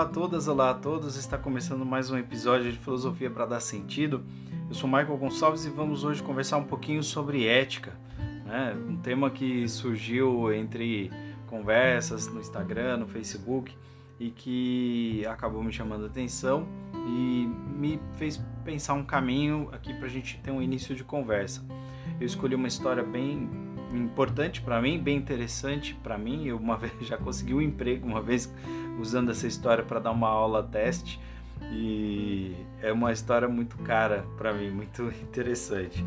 Olá a todas, olá a todos. Está começando mais um episódio de Filosofia para dar sentido. Eu sou Michael Gonçalves e vamos hoje conversar um pouquinho sobre ética, né? Um tema que surgiu entre conversas no Instagram, no Facebook e que acabou me chamando a atenção e me fez pensar um caminho aqui para a gente ter um início de conversa. Eu escolhi uma história bem importante para mim, bem interessante para mim. Eu uma vez já consegui um emprego uma vez usando essa história para dar uma aula teste e é uma história muito cara para mim, muito interessante.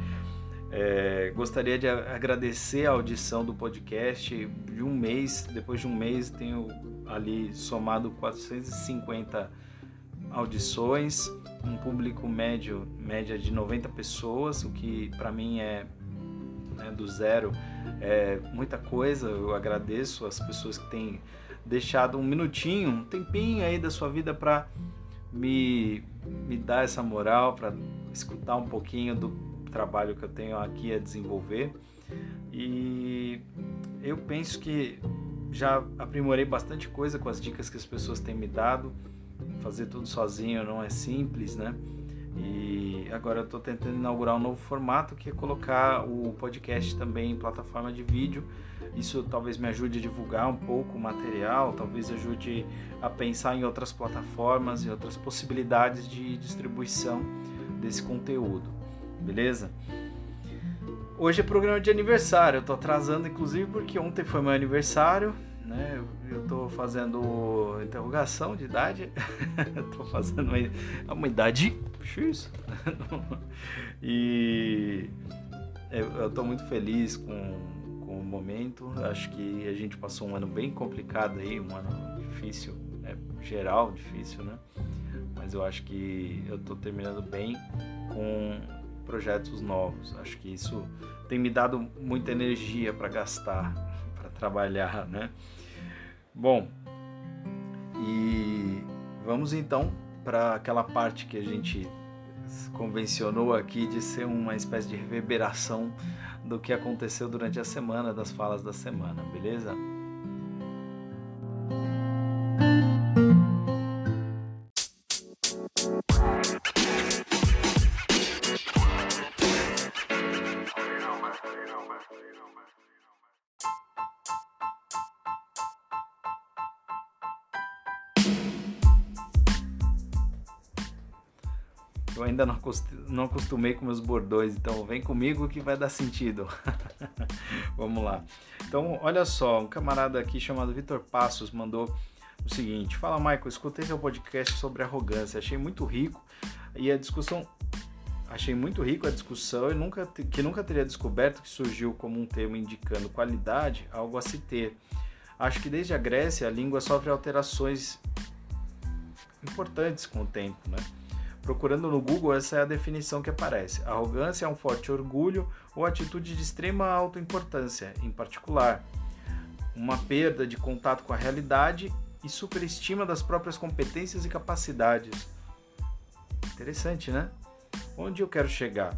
É, gostaria de agradecer a audição do podcast de um mês. Depois de um mês, tenho ali somado 450 audições, um público médio, média de 90 pessoas, o que para mim é né, do zero é muita coisa. Eu agradeço as pessoas que têm deixado um minutinho, um tempinho aí da sua vida para me, me dar essa moral, para escutar um pouquinho do trabalho que eu tenho aqui a desenvolver. E eu penso que já aprimorei bastante coisa com as dicas que as pessoas têm me dado. Fazer tudo sozinho não é simples, né? E agora eu estou tentando inaugurar um novo formato que é colocar o podcast também em plataforma de vídeo. Isso talvez me ajude a divulgar um pouco o material, talvez ajude a pensar em outras plataformas e outras possibilidades de distribuição desse conteúdo. Beleza? Hoje é programa de aniversário, eu estou atrasando inclusive porque ontem foi meu aniversário né? Eu estou fazendo interrogação de idade, estou fazendo uma, uma idade X. e eu estou muito feliz com, com o momento. Acho que a gente passou um ano bem complicado aí, um ano difícil, né? geral difícil, né? Mas eu acho que eu estou terminando bem com projetos novos. Acho que isso tem me dado muita energia para gastar, para trabalhar, né? Bom, e vamos então para aquela parte que a gente convencionou aqui de ser uma espécie de reverberação do que aconteceu durante a semana, das falas da semana, beleza? Não, acostumei com meus bordões, então vem comigo que vai dar sentido. Vamos lá. Então, olha só, um camarada aqui chamado Vitor Passos mandou o seguinte: Fala, Michael, escutei seu podcast sobre arrogância, achei muito rico e a discussão. Achei muito rico a discussão e nunca, que nunca teria descoberto que surgiu como um termo indicando qualidade, algo a se ter. Acho que desde a Grécia a língua sofre alterações importantes com o tempo, né? Procurando no Google, essa é a definição que aparece. Arrogância é um forte orgulho ou atitude de extrema autoimportância, em particular, uma perda de contato com a realidade e superestima das próprias competências e capacidades. Interessante, né? Onde eu quero chegar?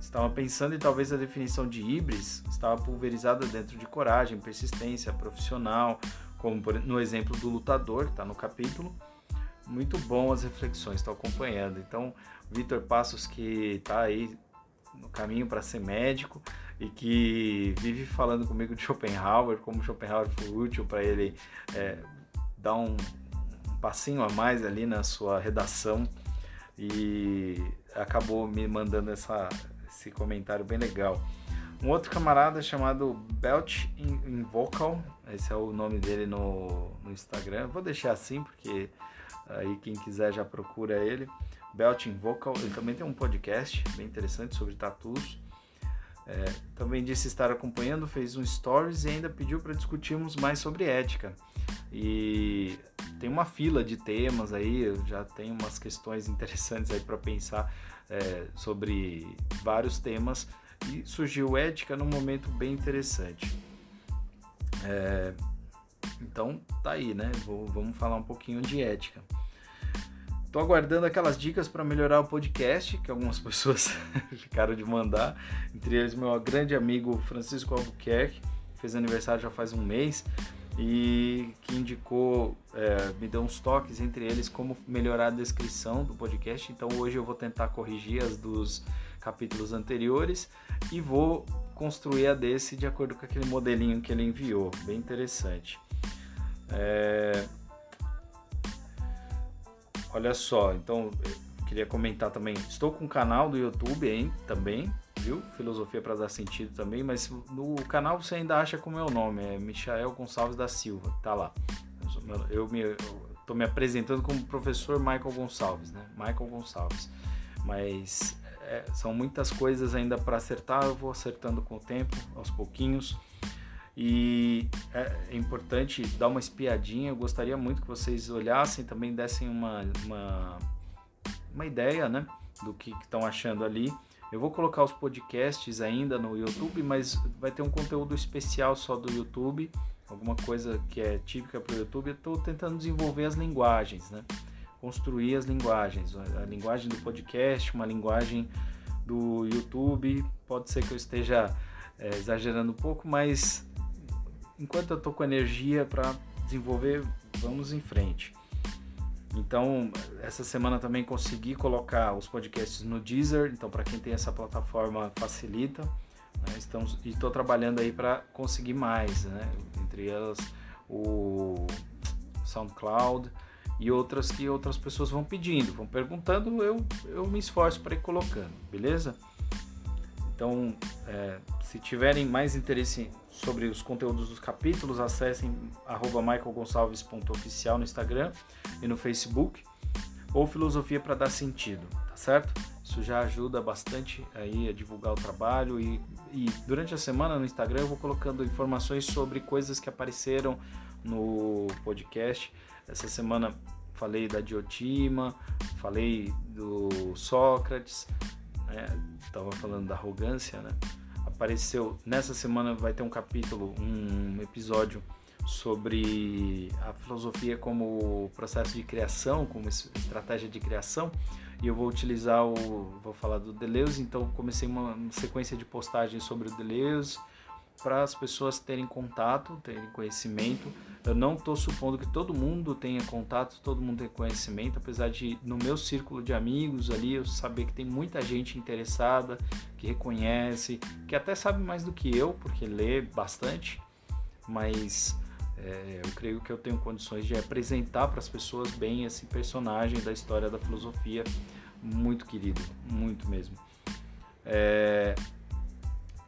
Estava pensando e talvez a definição de híbris estava pulverizada dentro de coragem, persistência profissional, como no exemplo do lutador, está no capítulo muito bom as reflexões, estou acompanhando. Então, Vitor Passos que está aí no caminho para ser médico e que vive falando comigo de Schopenhauer, como Schopenhauer foi útil para ele é, dar um, passinho a mais ali na sua redação e acabou me mandando essa, esse comentário bem legal. Um outro camarada chamado Belt Invocal, esse é o nome dele no, no Instagram. Vou deixar assim porque Aí quem quiser já procura ele. Belting Vocal, ele também tem um podcast bem interessante sobre tatus. É, também disse estar acompanhando, fez um stories e ainda pediu para discutirmos mais sobre ética. E tem uma fila de temas aí, já tenho umas questões interessantes aí para pensar é, sobre vários temas e surgiu ética num momento bem interessante. É, então tá aí, né? Vou, vamos falar um pouquinho de ética. Tô aguardando aquelas dicas para melhorar o podcast, que algumas pessoas ficaram de mandar. Entre eles, meu grande amigo Francisco Albuquerque, fez aniversário já faz um mês. e que indicou, é, me deu uns toques entre eles como melhorar a descrição do podcast. Então hoje eu vou tentar corrigir as dos capítulos anteriores e vou construir a desse de acordo com aquele modelinho que ele enviou. Bem interessante. É... Olha só, então queria comentar também. Estou com um canal do YouTube hein, também, viu? Filosofia para dar sentido também, mas no canal você ainda acha com o meu nome, é Michael Gonçalves da Silva, tá lá. Eu me estou me apresentando como professor Michael Gonçalves, né? Michael Gonçalves. Mas é, são muitas coisas ainda para acertar, eu vou acertando com o tempo, aos pouquinhos. E é, importante dar uma espiadinha. Eu gostaria muito que vocês olhassem, também dessem uma, uma uma ideia, né, do que estão achando ali. Eu vou colocar os podcasts ainda no YouTube, mas vai ter um conteúdo especial só do YouTube, alguma coisa que é típica para o YouTube. Eu estou tentando desenvolver as linguagens, né? Construir as linguagens, a linguagem do podcast, uma linguagem do YouTube. Pode ser que eu esteja é, exagerando um pouco, mas enquanto eu estou com energia para desenvolver, vamos em frente. Então, essa semana também consegui colocar os podcasts no Deezer, então para quem tem essa plataforma facilita. Né? Estamos, e estou trabalhando aí para conseguir mais, né? entre elas o SoundCloud e outras que outras pessoas vão pedindo, vão perguntando, eu, eu me esforço para ir colocando, beleza? Então, é, se tiverem mais interesse sobre os conteúdos dos capítulos, acessem michaelgonçalves.oficial no Instagram e no Facebook, ou Filosofia para dar sentido, tá certo? Isso já ajuda bastante aí a divulgar o trabalho e, e durante a semana no Instagram eu vou colocando informações sobre coisas que apareceram no podcast. Essa semana falei da Diotima, falei do Sócrates, estava né? falando da arrogância, né? apareceu nessa semana vai ter um capítulo, um episódio sobre a filosofia como processo de criação, como estratégia de criação, e eu vou utilizar o vou falar do Deleuze, então comecei uma sequência de postagens sobre o Deleuze para as pessoas terem contato, terem conhecimento. Eu não estou supondo que todo mundo tenha contato, todo mundo tenha conhecimento, apesar de no meu círculo de amigos ali eu saber que tem muita gente interessada, que reconhece, que até sabe mais do que eu, porque lê bastante, mas é, eu creio que eu tenho condições de apresentar para as pessoas bem esse personagem da história da filosofia, muito querido, muito mesmo. É,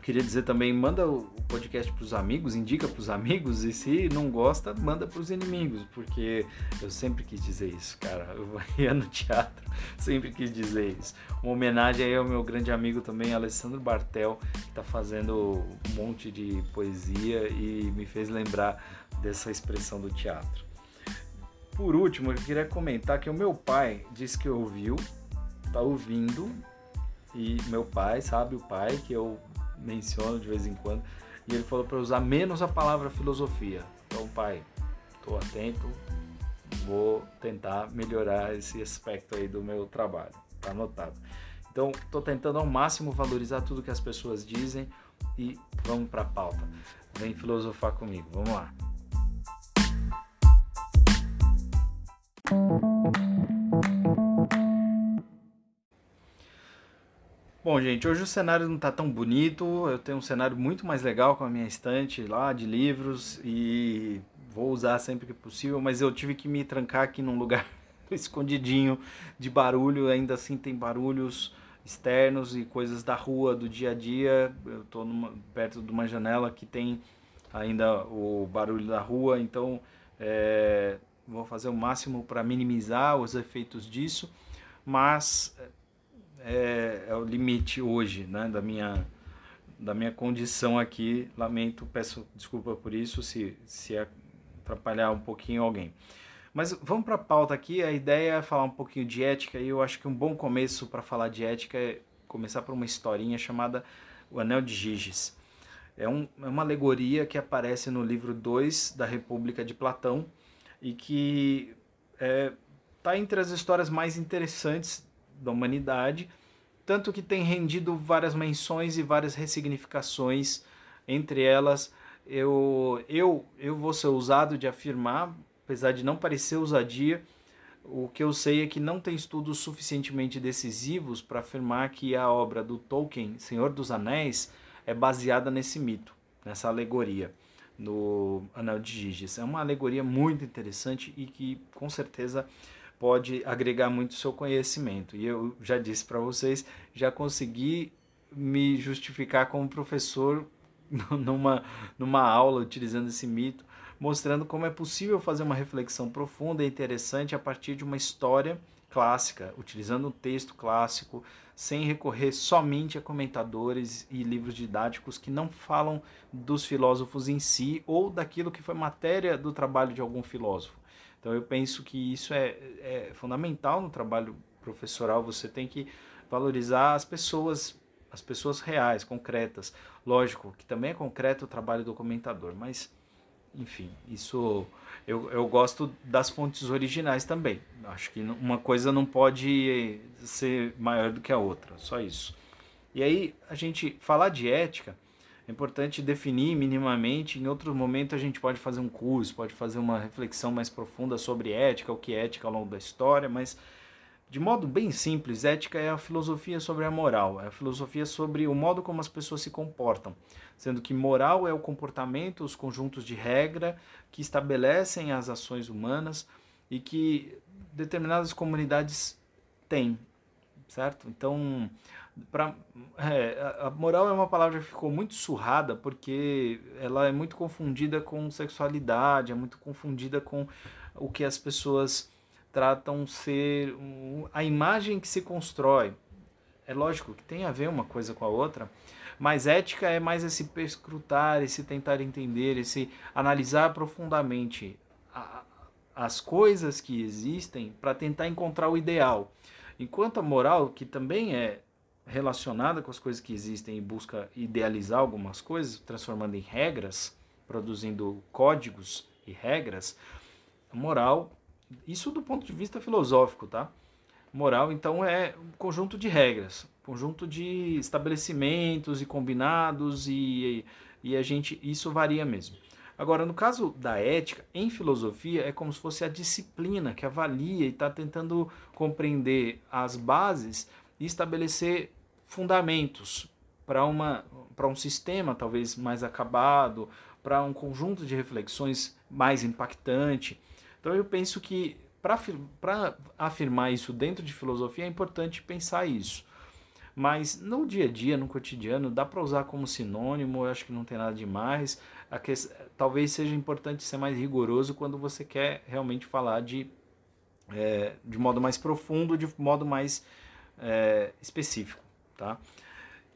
Queria dizer também, manda o podcast para os amigos, indica para os amigos e se não gosta, manda para os inimigos, porque eu sempre quis dizer isso, cara. Eu ia no teatro, sempre quis dizer isso. Uma homenagem aí ao meu grande amigo também, Alessandro Bartel, que está fazendo um monte de poesia e me fez lembrar dessa expressão do teatro. Por último, eu queria comentar que o meu pai disse que ouviu, está ouvindo, e meu pai, sabe, o pai, que eu menciono de vez em quando. E ele falou para usar menos a palavra filosofia. Então, pai, estou atento, vou tentar melhorar esse aspecto aí do meu trabalho. Tá anotado. Então, estou tentando ao máximo valorizar tudo que as pessoas dizem e vamos para a pauta. Vem filosofar comigo. Vamos lá. Bom, gente, hoje o cenário não está tão bonito. Eu tenho um cenário muito mais legal com a minha estante lá de livros e vou usar sempre que possível, mas eu tive que me trancar aqui num lugar escondidinho de barulho. Ainda assim, tem barulhos externos e coisas da rua, do dia a dia. Eu estou perto de uma janela que tem ainda o barulho da rua, então é, vou fazer o máximo para minimizar os efeitos disso, mas é, é o limite hoje, né, da minha da minha condição aqui. Lamento, peço desculpa por isso se se atrapalhar um pouquinho alguém. Mas vamos para a pauta aqui. A ideia é falar um pouquinho de ética e eu acho que um bom começo para falar de ética é começar por uma historinha chamada O Anel de Giges. É, um, é uma alegoria que aparece no livro 2 da República de Platão e que está é, tá entre as histórias mais interessantes da humanidade, tanto que tem rendido várias menções e várias ressignificações, entre elas eu, eu, eu vou ser ousado de afirmar, apesar de não parecer ousadia, o que eu sei é que não tem estudos suficientemente decisivos para afirmar que a obra do Tolkien, Senhor dos Anéis, é baseada nesse mito, nessa alegoria no Anel de Giges. É uma alegoria muito interessante e que com certeza pode agregar muito seu conhecimento. E eu já disse para vocês, já consegui me justificar como professor numa, numa aula utilizando esse mito, mostrando como é possível fazer uma reflexão profunda e interessante a partir de uma história clássica, utilizando um texto clássico, sem recorrer somente a comentadores e livros didáticos que não falam dos filósofos em si ou daquilo que foi matéria do trabalho de algum filósofo. Então eu penso que isso é, é fundamental no trabalho professoral, você tem que valorizar as pessoas, as pessoas reais, concretas. Lógico que também é concreto o trabalho do comentador, mas enfim, isso eu, eu gosto das fontes originais também. Acho que uma coisa não pode ser maior do que a outra, só isso. E aí, a gente falar de ética, é importante definir minimamente. Em outro momento, a gente pode fazer um curso, pode fazer uma reflexão mais profunda sobre ética, o que é ética ao longo da história, mas de modo bem simples, ética é a filosofia sobre a moral, é a filosofia sobre o modo como as pessoas se comportam, sendo que moral é o comportamento, os conjuntos de regra que estabelecem as ações humanas e que determinadas comunidades têm, certo? Então, pra, é, a moral é uma palavra que ficou muito surrada porque ela é muito confundida com sexualidade, é muito confundida com o que as pessoas tratam ser a imagem que se constrói. É lógico que tem a ver uma coisa com a outra, mas ética é mais esse perscrutar, esse tentar entender, esse analisar profundamente a, as coisas que existem para tentar encontrar o ideal. Enquanto a moral, que também é relacionada com as coisas que existem e busca idealizar algumas coisas, transformando em regras, produzindo códigos e regras, moral isso do ponto de vista filosófico, tá? Moral, então, é um conjunto de regras, conjunto de estabelecimentos e combinados e, e a gente isso varia mesmo. Agora, no caso da ética, em filosofia, é como se fosse a disciplina que avalia e está tentando compreender as bases e estabelecer fundamentos para uma para um sistema talvez mais acabado, para um conjunto de reflexões mais impactante. Então eu penso que para afirmar isso dentro de filosofia é importante pensar isso. Mas no dia a dia, no cotidiano, dá para usar como sinônimo, eu acho que não tem nada demais. Que, talvez seja importante ser mais rigoroso quando você quer realmente falar de, é, de modo mais profundo, de modo mais é, específico. Tá?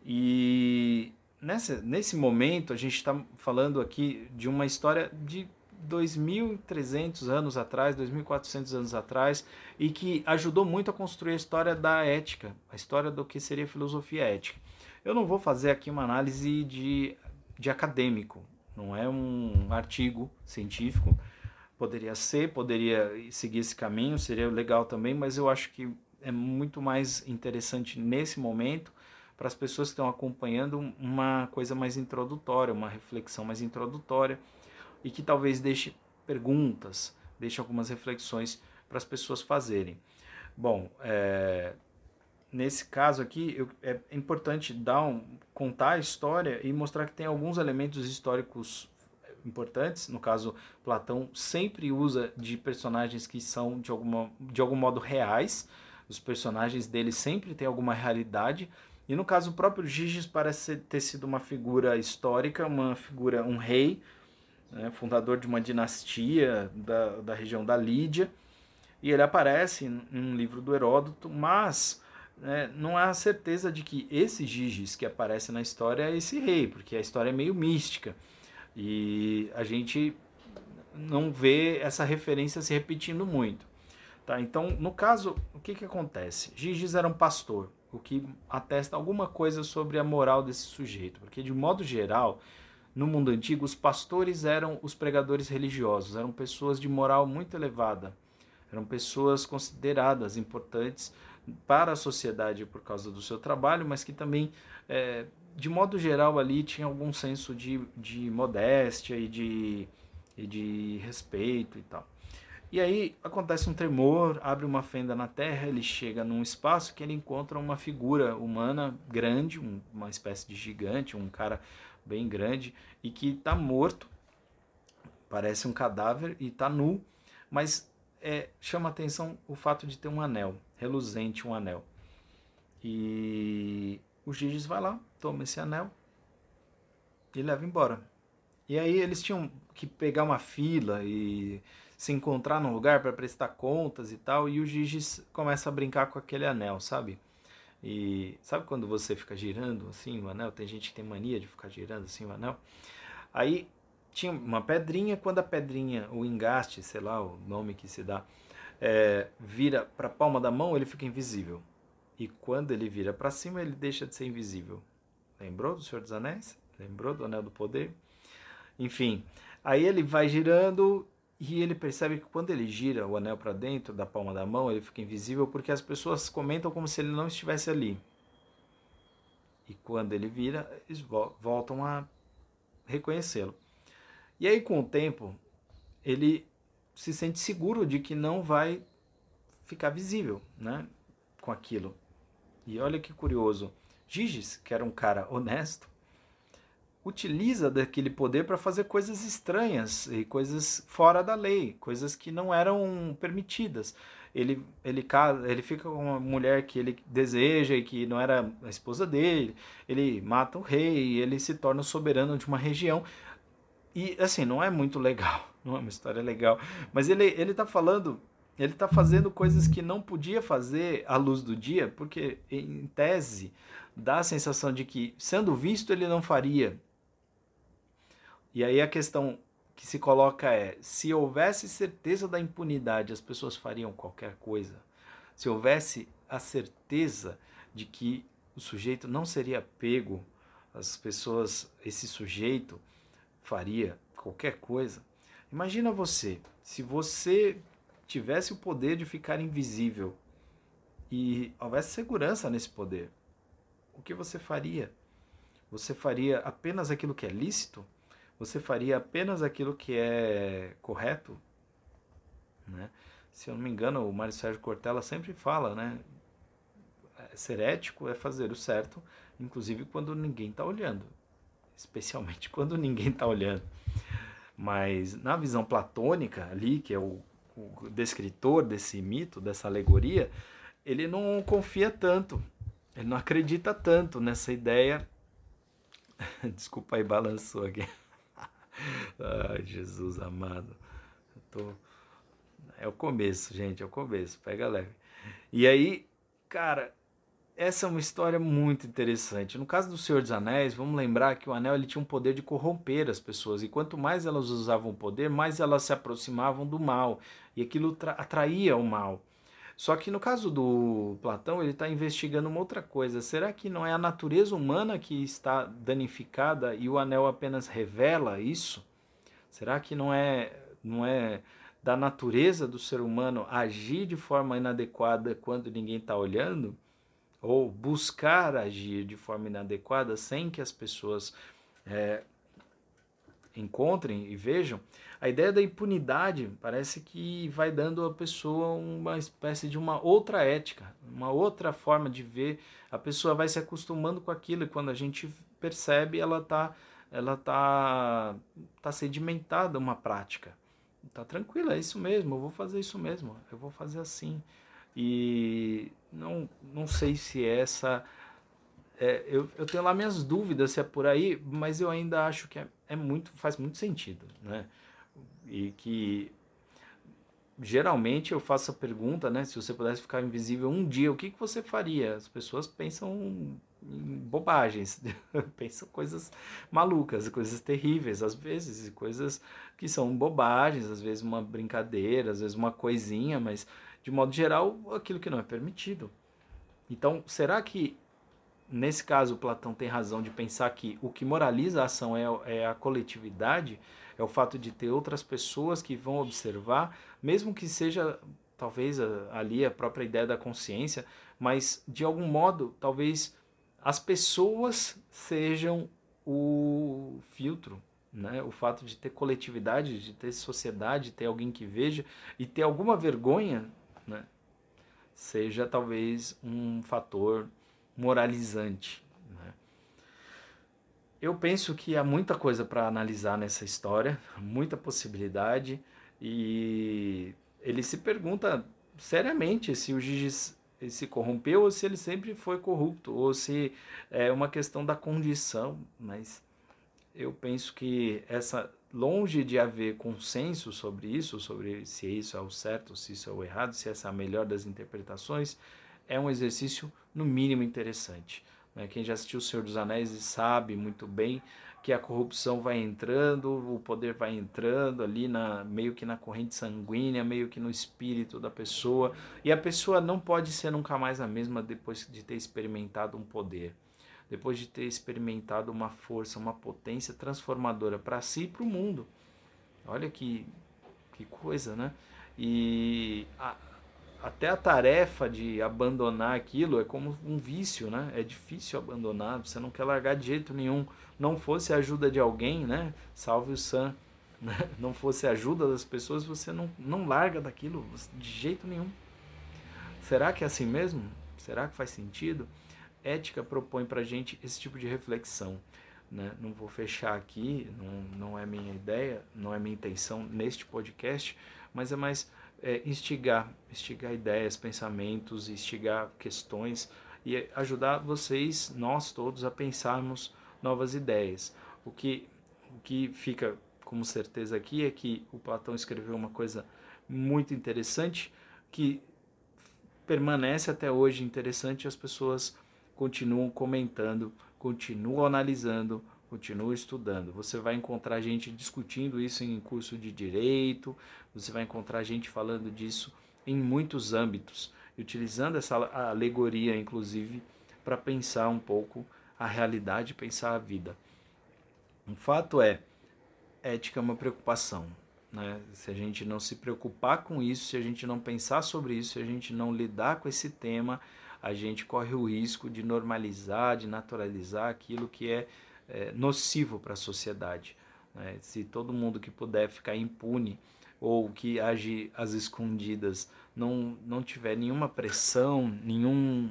E nessa, nesse momento a gente está falando aqui de uma história de 2.300 anos atrás, 2.400 anos atrás, e que ajudou muito a construir a história da ética, a história do que seria filosofia ética. Eu não vou fazer aqui uma análise de, de acadêmico, não é um artigo científico. Poderia ser, poderia seguir esse caminho, seria legal também, mas eu acho que é muito mais interessante nesse momento para as pessoas que estão acompanhando uma coisa mais introdutória, uma reflexão mais introdutória e que talvez deixe perguntas, deixe algumas reflexões para as pessoas fazerem. Bom, é, nesse caso aqui eu, é importante dar um, contar a história e mostrar que tem alguns elementos históricos importantes. No caso, Platão sempre usa de personagens que são de, alguma, de algum modo reais. Os personagens dele sempre têm alguma realidade. E no caso, o próprio Giges parece ter sido uma figura histórica, uma figura, um rei, né, fundador de uma dinastia da, da região da Lídia, e ele aparece em um livro do Heródoto, mas né, não há certeza de que esse Giges que aparece na história é esse rei, porque a história é meio mística e a gente não vê essa referência se repetindo muito. Tá? Então, no caso, o que, que acontece? Giges era um pastor, o que atesta alguma coisa sobre a moral desse sujeito, porque de modo geral no mundo antigo, os pastores eram os pregadores religiosos, eram pessoas de moral muito elevada, eram pessoas consideradas importantes para a sociedade por causa do seu trabalho, mas que também é, de modo geral ali tinha algum senso de, de modéstia e de, e de respeito e tal. E aí acontece um tremor, abre uma fenda na terra, ele chega num espaço que ele encontra uma figura humana grande, um, uma espécie de gigante, um cara bem grande e que está morto, parece um cadáver e está nu, mas é, chama atenção o fato de ter um anel, reluzente um anel. E o Giges vai lá, toma esse anel e leva embora. E aí eles tinham que pegar uma fila e se encontrar num lugar para prestar contas e tal, e o Giges começa a brincar com aquele anel, sabe? E sabe quando você fica girando assim o anel? Tem gente que tem mania de ficar girando assim o anel. Aí tinha uma pedrinha, quando a pedrinha, o engaste, sei lá o nome que se dá, é, vira para a palma da mão, ele fica invisível. E quando ele vira para cima, ele deixa de ser invisível. Lembrou do Senhor dos Anéis? Lembrou do Anel do Poder? Enfim, aí ele vai girando e ele percebe que quando ele gira o anel para dentro da palma da mão, ele fica invisível porque as pessoas comentam como se ele não estivesse ali. E quando ele vira, eles voltam a reconhecê-lo. E aí, com o tempo, ele se sente seguro de que não vai ficar visível né, com aquilo. E olha que curioso, Giges, que era um cara honesto, utiliza daquele poder para fazer coisas estranhas e coisas fora da lei, coisas que não eram permitidas. Ele, ele, ele fica com uma mulher que ele deseja e que não era a esposa dele, ele mata o rei, ele se torna o soberano de uma região. E assim, não é muito legal, não é uma história legal, mas ele, ele tá falando ele está fazendo coisas que não podia fazer à luz do dia, porque, em tese, dá a sensação de que, sendo visto, ele não faria. E aí a questão que se coloca é: se houvesse certeza da impunidade, as pessoas fariam qualquer coisa. Se houvesse a certeza de que o sujeito não seria pego, as pessoas, esse sujeito faria qualquer coisa. Imagina você, se você tivesse o poder de ficar invisível e houvesse segurança nesse poder, o que você faria? Você faria apenas aquilo que é lícito? Você faria apenas aquilo que é correto? Né? Se eu não me engano, o Mário Sérgio Cortella sempre fala, né? Ser ético é fazer o certo, inclusive quando ninguém está olhando. Especialmente quando ninguém está olhando. Mas na visão platônica ali, que é o o descritor desse mito, dessa alegoria, ele não confia tanto, ele não acredita tanto nessa ideia. Desculpa aí, balançou aqui. Ai, Jesus amado. Tô... É o começo, gente, é o começo, pega leve. E aí, cara, essa é uma história muito interessante. No caso do Senhor dos Anéis, vamos lembrar que o anel ele tinha um poder de corromper as pessoas, e quanto mais elas usavam o poder, mais elas se aproximavam do mal, e aquilo atraía o mal. Só que no caso do Platão, ele está investigando uma outra coisa. Será que não é a natureza humana que está danificada e o anel apenas revela isso? Será que não é, não é da natureza do ser humano agir de forma inadequada quando ninguém está olhando? ou buscar agir de forma inadequada sem que as pessoas é, encontrem e vejam, a ideia da impunidade parece que vai dando à pessoa uma espécie de uma outra ética, uma outra forma de ver. A pessoa vai se acostumando com aquilo e quando a gente percebe, ela está ela tá, tá sedimentada uma prática. Tá tranquila, é isso mesmo, eu vou fazer isso mesmo, eu vou fazer assim. E não, não sei se essa. É, eu, eu tenho lá minhas dúvidas se é por aí, mas eu ainda acho que é, é muito, faz muito sentido. Né? E que geralmente eu faço a pergunta, né? Se você pudesse ficar invisível um dia, o que, que você faria? As pessoas pensam bobagens, pensam coisas malucas, coisas terríveis, às vezes, e coisas que são bobagens, às vezes uma brincadeira, às vezes uma coisinha, mas de modo geral, aquilo que não é permitido. Então, será que nesse caso Platão tem razão de pensar que o que moraliza a ação é, é a coletividade, é o fato de ter outras pessoas que vão observar, mesmo que seja talvez ali a própria ideia da consciência, mas de algum modo, talvez as pessoas sejam o filtro, né? O fato de ter coletividade, de ter sociedade, de ter alguém que veja e ter alguma vergonha, né? Seja talvez um fator moralizante. Né? Eu penso que há muita coisa para analisar nessa história, muita possibilidade e ele se pergunta seriamente se o Giges se corrompeu ou se ele sempre foi corrupto, ou se é uma questão da condição, mas eu penso que essa longe de haver consenso sobre isso, sobre se isso é o certo, se isso é o errado, se essa é a melhor das interpretações, é um exercício no mínimo interessante. Né? Quem já assistiu O Senhor dos Anéis sabe muito bem que a corrupção vai entrando, o poder vai entrando ali na meio que na corrente sanguínea, meio que no espírito da pessoa, e a pessoa não pode ser nunca mais a mesma depois de ter experimentado um poder, depois de ter experimentado uma força, uma potência transformadora para si e para o mundo. Olha que que coisa, né? E a, até a tarefa de abandonar aquilo é como um vício, né? É difícil abandonar, você não quer largar de jeito nenhum. Não fosse a ajuda de alguém, né? Salve o Sam. Né? Não fosse a ajuda das pessoas, você não, não larga daquilo de jeito nenhum. Será que é assim mesmo? Será que faz sentido? Ética propõe pra gente esse tipo de reflexão. Né? Não vou fechar aqui, não, não é minha ideia, não é minha intenção neste podcast, mas é mais é, instigar, instigar ideias, pensamentos, instigar questões e ajudar vocês, nós todos, a pensarmos novas ideias. O que, o que fica como certeza aqui é que o Platão escreveu uma coisa muito interessante que permanece até hoje interessante e as pessoas continuam comentando, continuam analisando, continue estudando. Você vai encontrar gente discutindo isso em curso de direito, você vai encontrar gente falando disso em muitos âmbitos, utilizando essa alegoria, inclusive, para pensar um pouco a realidade, pensar a vida. Um fato é, ética é uma preocupação. Né? Se a gente não se preocupar com isso, se a gente não pensar sobre isso, se a gente não lidar com esse tema, a gente corre o risco de normalizar, de naturalizar aquilo que é é, nocivo para a sociedade. Né? Se todo mundo que puder ficar impune ou que age às escondidas não, não tiver nenhuma pressão, nenhum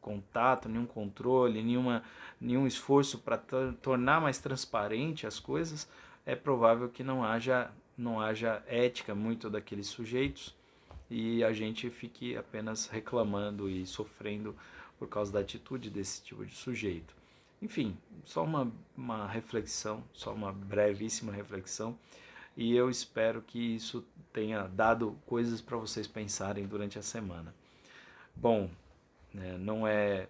contato, nenhum controle, nenhuma, nenhum esforço para tornar mais transparente as coisas, é provável que não haja, não haja ética muito daqueles sujeitos e a gente fique apenas reclamando e sofrendo por causa da atitude desse tipo de sujeito. Enfim, só uma, uma reflexão, só uma brevíssima reflexão. E eu espero que isso tenha dado coisas para vocês pensarem durante a semana. Bom, né, não é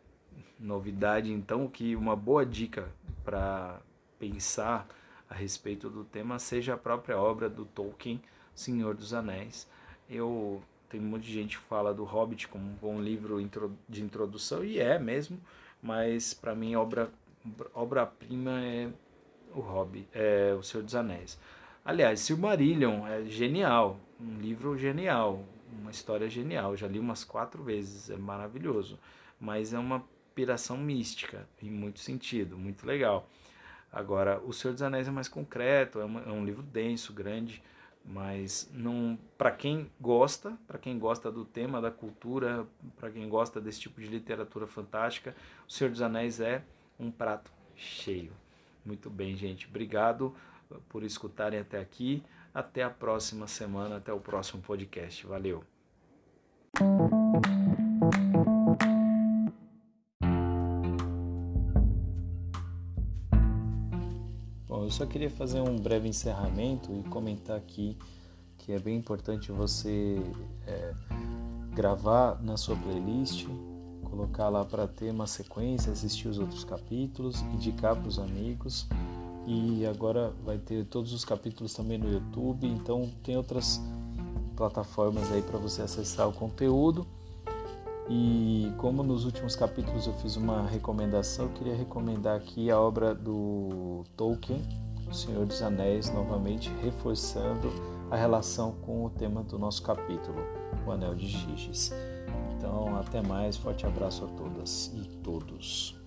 novidade então que uma boa dica para pensar a respeito do tema seja a própria obra do Tolkien, Senhor dos Anéis. Eu tem muita gente que fala do Hobbit como um bom livro de introdução e é mesmo, mas para mim obra obra-prima é o Hobbit, é o Senhor dos Anéis. Aliás, Silmarillion é genial, um livro genial, uma história genial. Já li umas quatro vezes, é maravilhoso. Mas é uma piração mística, em muito sentido, muito legal. Agora, O Senhor dos Anéis é mais concreto, é, uma, é um livro denso, grande, mas não para quem gosta, para quem gosta do tema da cultura, para quem gosta desse tipo de literatura fantástica, O Senhor dos Anéis é um prato cheio. Muito bem, gente. Obrigado por escutarem até aqui. Até a próxima semana, até o próximo podcast. Valeu. Eu só queria fazer um breve encerramento e comentar aqui que é bem importante você é, gravar na sua playlist colocar lá para ter uma sequência, assistir os outros capítulos, indicar para os amigos. E agora vai ter todos os capítulos também no YouTube, então tem outras plataformas aí para você acessar o conteúdo. E como nos últimos capítulos eu fiz uma recomendação, eu queria recomendar aqui a obra do Tolkien, O Senhor dos Anéis, novamente reforçando a relação com o tema do nosso capítulo, O Anel de Giges. Então, até mais, forte abraço a todas e todos.